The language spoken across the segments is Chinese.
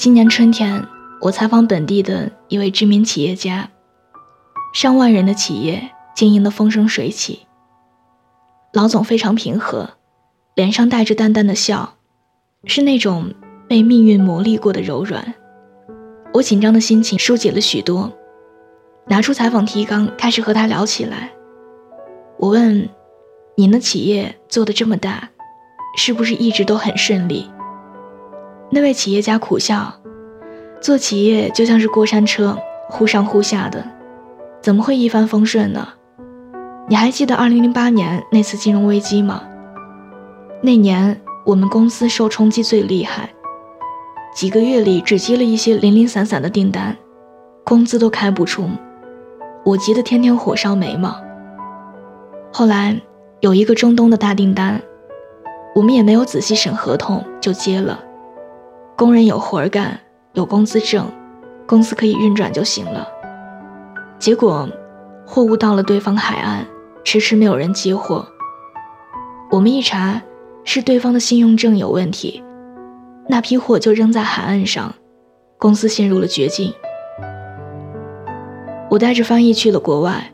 今年春天，我采访本地的一位知名企业家，上万人的企业经营的风生水起。老总非常平和，脸上带着淡淡的笑，是那种被命运磨砺过的柔软。我紧张的心情疏解了许多，拿出采访提纲，开始和他聊起来。我问：“您的企业做的这么大，是不是一直都很顺利？”那位企业家苦笑：“做企业就像是过山车，忽上忽下的，怎么会一帆风顺呢？你还记得2008年那次金融危机吗？那年我们公司受冲击最厉害，几个月里只接了一些零零散散的订单，工资都开不出，我急得天天火烧眉毛。后来有一个中东的大订单，我们也没有仔细审合同就接了。”工人有活干，有工资挣，公司可以运转就行了。结果，货物到了对方海岸，迟迟没有人接货。我们一查，是对方的信用证有问题，那批货就扔在海岸上，公司陷入了绝境。我带着翻译去了国外，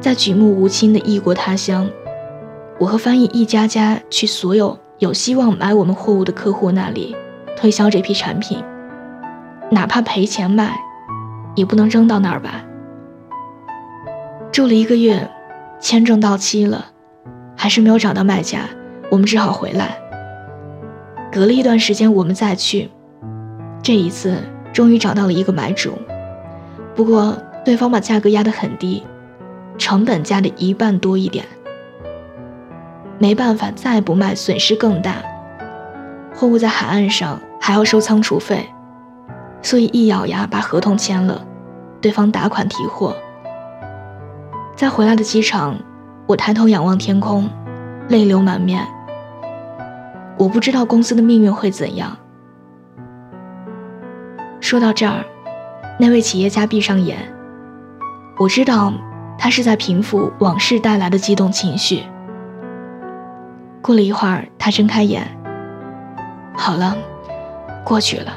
在举目无亲的异国他乡，我和翻译一家家去所有有希望买我们货物的客户那里。推销这批产品，哪怕赔钱卖，也不能扔到那儿吧。住了一个月，签证到期了，还是没有找到卖家，我们只好回来。隔了一段时间，我们再去，这一次终于找到了一个买主，不过对方把价格压得很低，成本加的一半多一点。没办法，再不卖损失更大。货物在海岸上。还要收仓储费，所以一咬牙把合同签了，对方打款提货。在回来的机场，我抬头仰望天空，泪流满面。我不知道公司的命运会怎样。说到这儿，那位企业家闭上眼，我知道他是在平复往事带来的激动情绪。过了一会儿，他睁开眼，好了。过去了，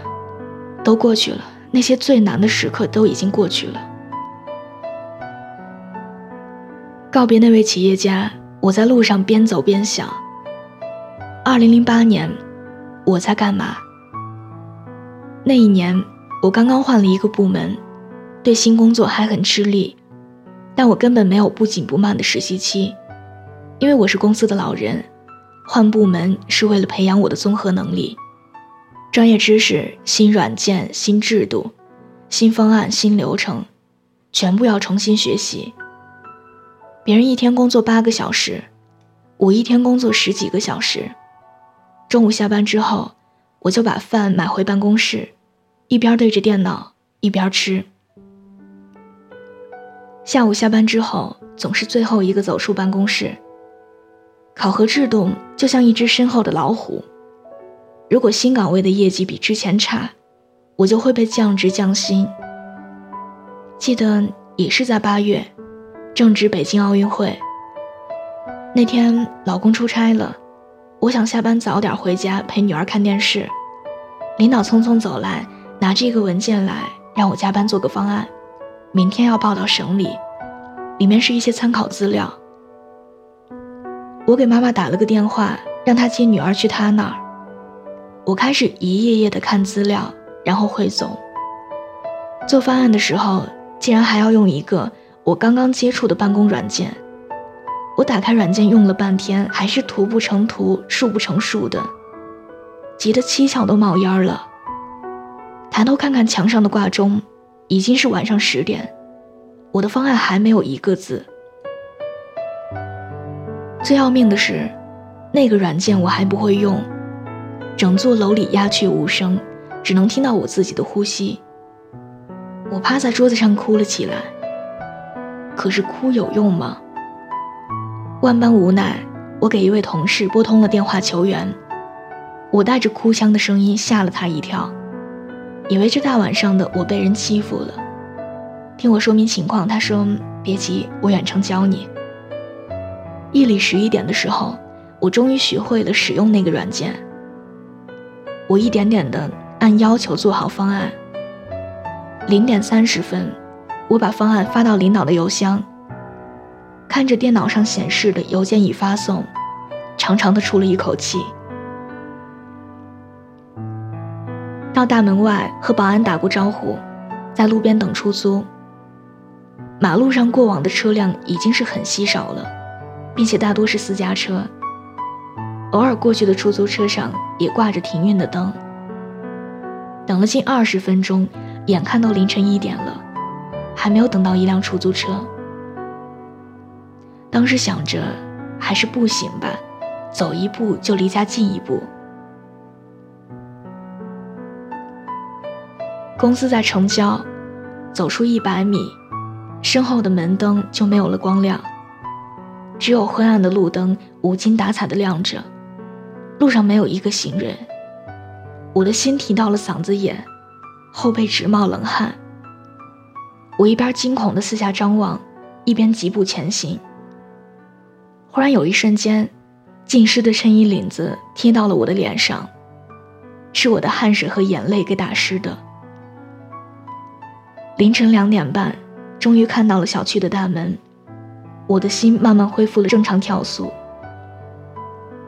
都过去了。那些最难的时刻都已经过去了。告别那位企业家，我在路上边走边想：二零零八年，我在干嘛？那一年，我刚刚换了一个部门，对新工作还很吃力，但我根本没有不紧不慢的实习期，因为我是公司的老人，换部门是为了培养我的综合能力。专业知识、新软件、新制度、新方案、新流程，全部要重新学习。别人一天工作八个小时，我一天工作十几个小时。中午下班之后，我就把饭买回办公室，一边对着电脑一边吃。下午下班之后，总是最后一个走出办公室。考核制度就像一只身后的老虎。如果新岗位的业绩比之前差，我就会被降职降薪。记得也是在八月，正值北京奥运会。那天老公出差了，我想下班早点回家陪女儿看电视。领导匆匆走来，拿着一个文件来，让我加班做个方案，明天要报到省里，里面是一些参考资料。我给妈妈打了个电话，让她接女儿去她那儿。我开始一页页的看资料，然后汇总。做方案的时候，竟然还要用一个我刚刚接触的办公软件。我打开软件用了半天，还是图不成图，数不成数的，急得七窍都冒烟了。抬头看看墙上的挂钟，已经是晚上十点，我的方案还没有一个字。最要命的是，那个软件我还不会用。整座楼里鸦雀无声，只能听到我自己的呼吸。我趴在桌子上哭了起来。可是哭有用吗？万般无奈，我给一位同事拨通了电话求援。我带着哭腔的声音吓了他一跳，以为这大晚上的我被人欺负了。听我说明情况，他说：“别急，我远程教你。”夜里十一点的时候，我终于学会了使用那个软件。我一点点的按要求做好方案。零点三十分，我把方案发到领导的邮箱，看着电脑上显示的邮件已发送，长长的出了一口气。到大门外和保安打过招呼，在路边等出租。马路上过往的车辆已经是很稀少了，并且大多是私家车。偶尔过去的出租车上也挂着停运的灯。等了近二十分钟，眼看到凌晨一点了，还没有等到一辆出租车。当时想着，还是步行吧，走一步就离家近一步。公司在城郊，走出一百米，身后的门灯就没有了光亮，只有昏暗的路灯无精打采的亮着，路上没有一个行人。我的心提到了嗓子眼，后背直冒冷汗。我一边惊恐的四下张望，一边疾步前行。忽然有一瞬间，浸湿的衬衣领子贴到了我的脸上，是我的汗水和眼泪给打湿的。凌晨两点半，终于看到了小区的大门，我的心慢慢恢复了正常跳速。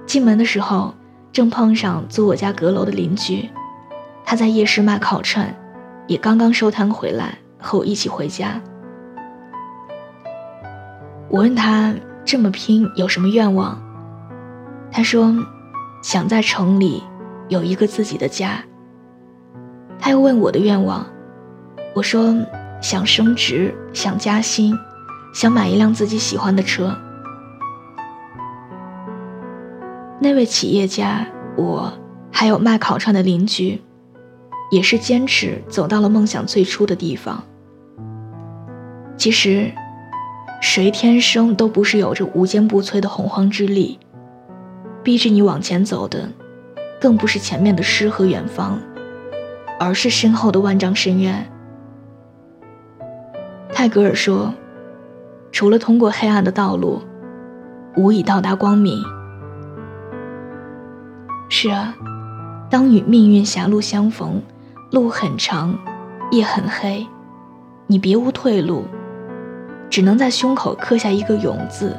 进门的时候，正碰上租我家阁楼的邻居，他在夜市卖烤串，也刚刚收摊回来，和我一起回家。我问他这么拼有什么愿望，他说想在城里有一个自己的家。他又问我的愿望。我说想升职，想加薪，想买一辆自己喜欢的车。那位企业家，我还有卖烤串的邻居，也是坚持走到了梦想最初的地方。其实，谁天生都不是有着无坚不摧的洪荒之力，逼着你往前走的，更不是前面的诗和远方，而是身后的万丈深渊。泰戈尔说：“除了通过黑暗的道路，无以到达光明。”是啊，当与命运狭路相逢，路很长，夜很黑，你别无退路，只能在胸口刻下一个“勇”字，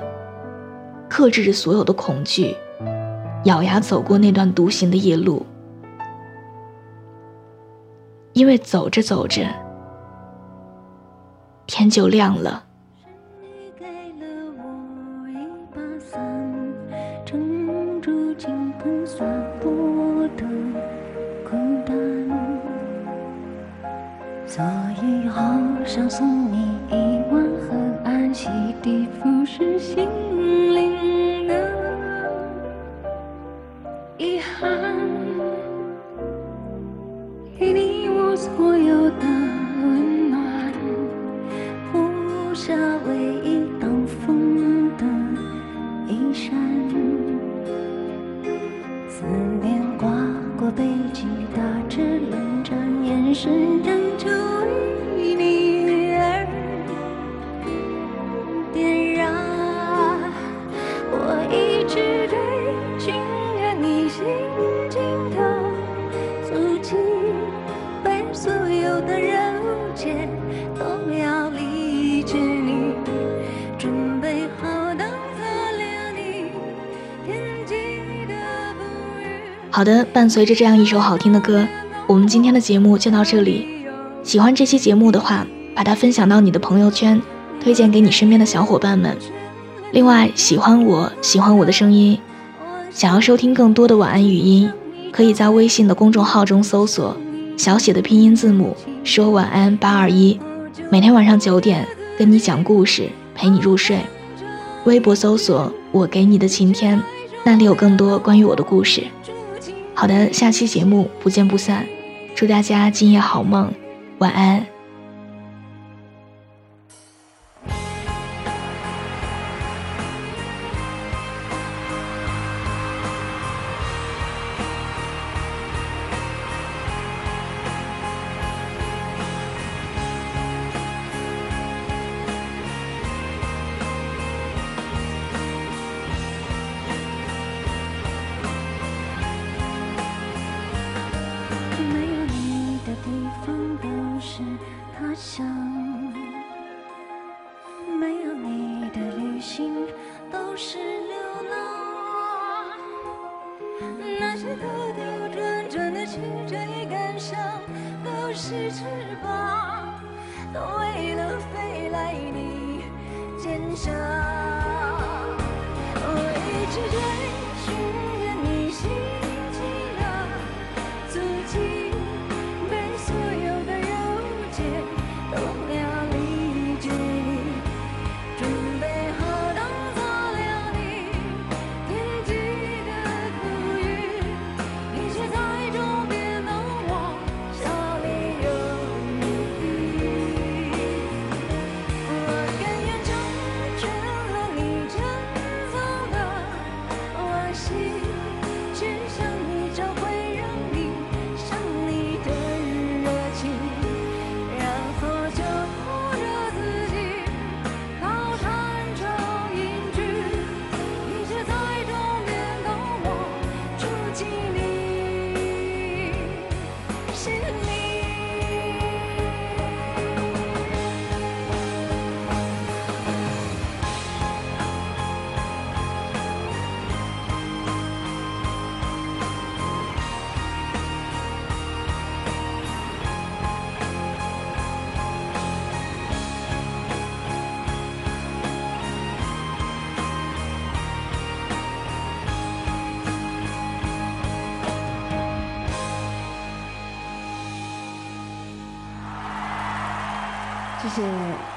克制着所有的恐惧，咬牙走过那段独行的夜路。因为走着走着。天就亮了。想送你一弯河岸洗涤腐蚀心灵的遗憾给你我所有的温暖铺下唯一挡风的衣衫。思念刮过背脊打着冷战眼神让好的，伴随着这样一首好听的歌，我们今天的节目就到这里。喜欢这期节目的话，把它分享到你的朋友圈，推荐给你身边的小伙伴们。另外，喜欢我喜欢我的声音，想要收听更多的晚安语音，可以在微信的公众号中搜索小写的拼音字母说晚安八二一，每天晚上九点跟你讲故事，陪你入睡。微博搜索我给你的晴天，那里有更多关于我的故事。好的，下期节目不见不散，祝大家今夜好梦，晚安。肩上。谢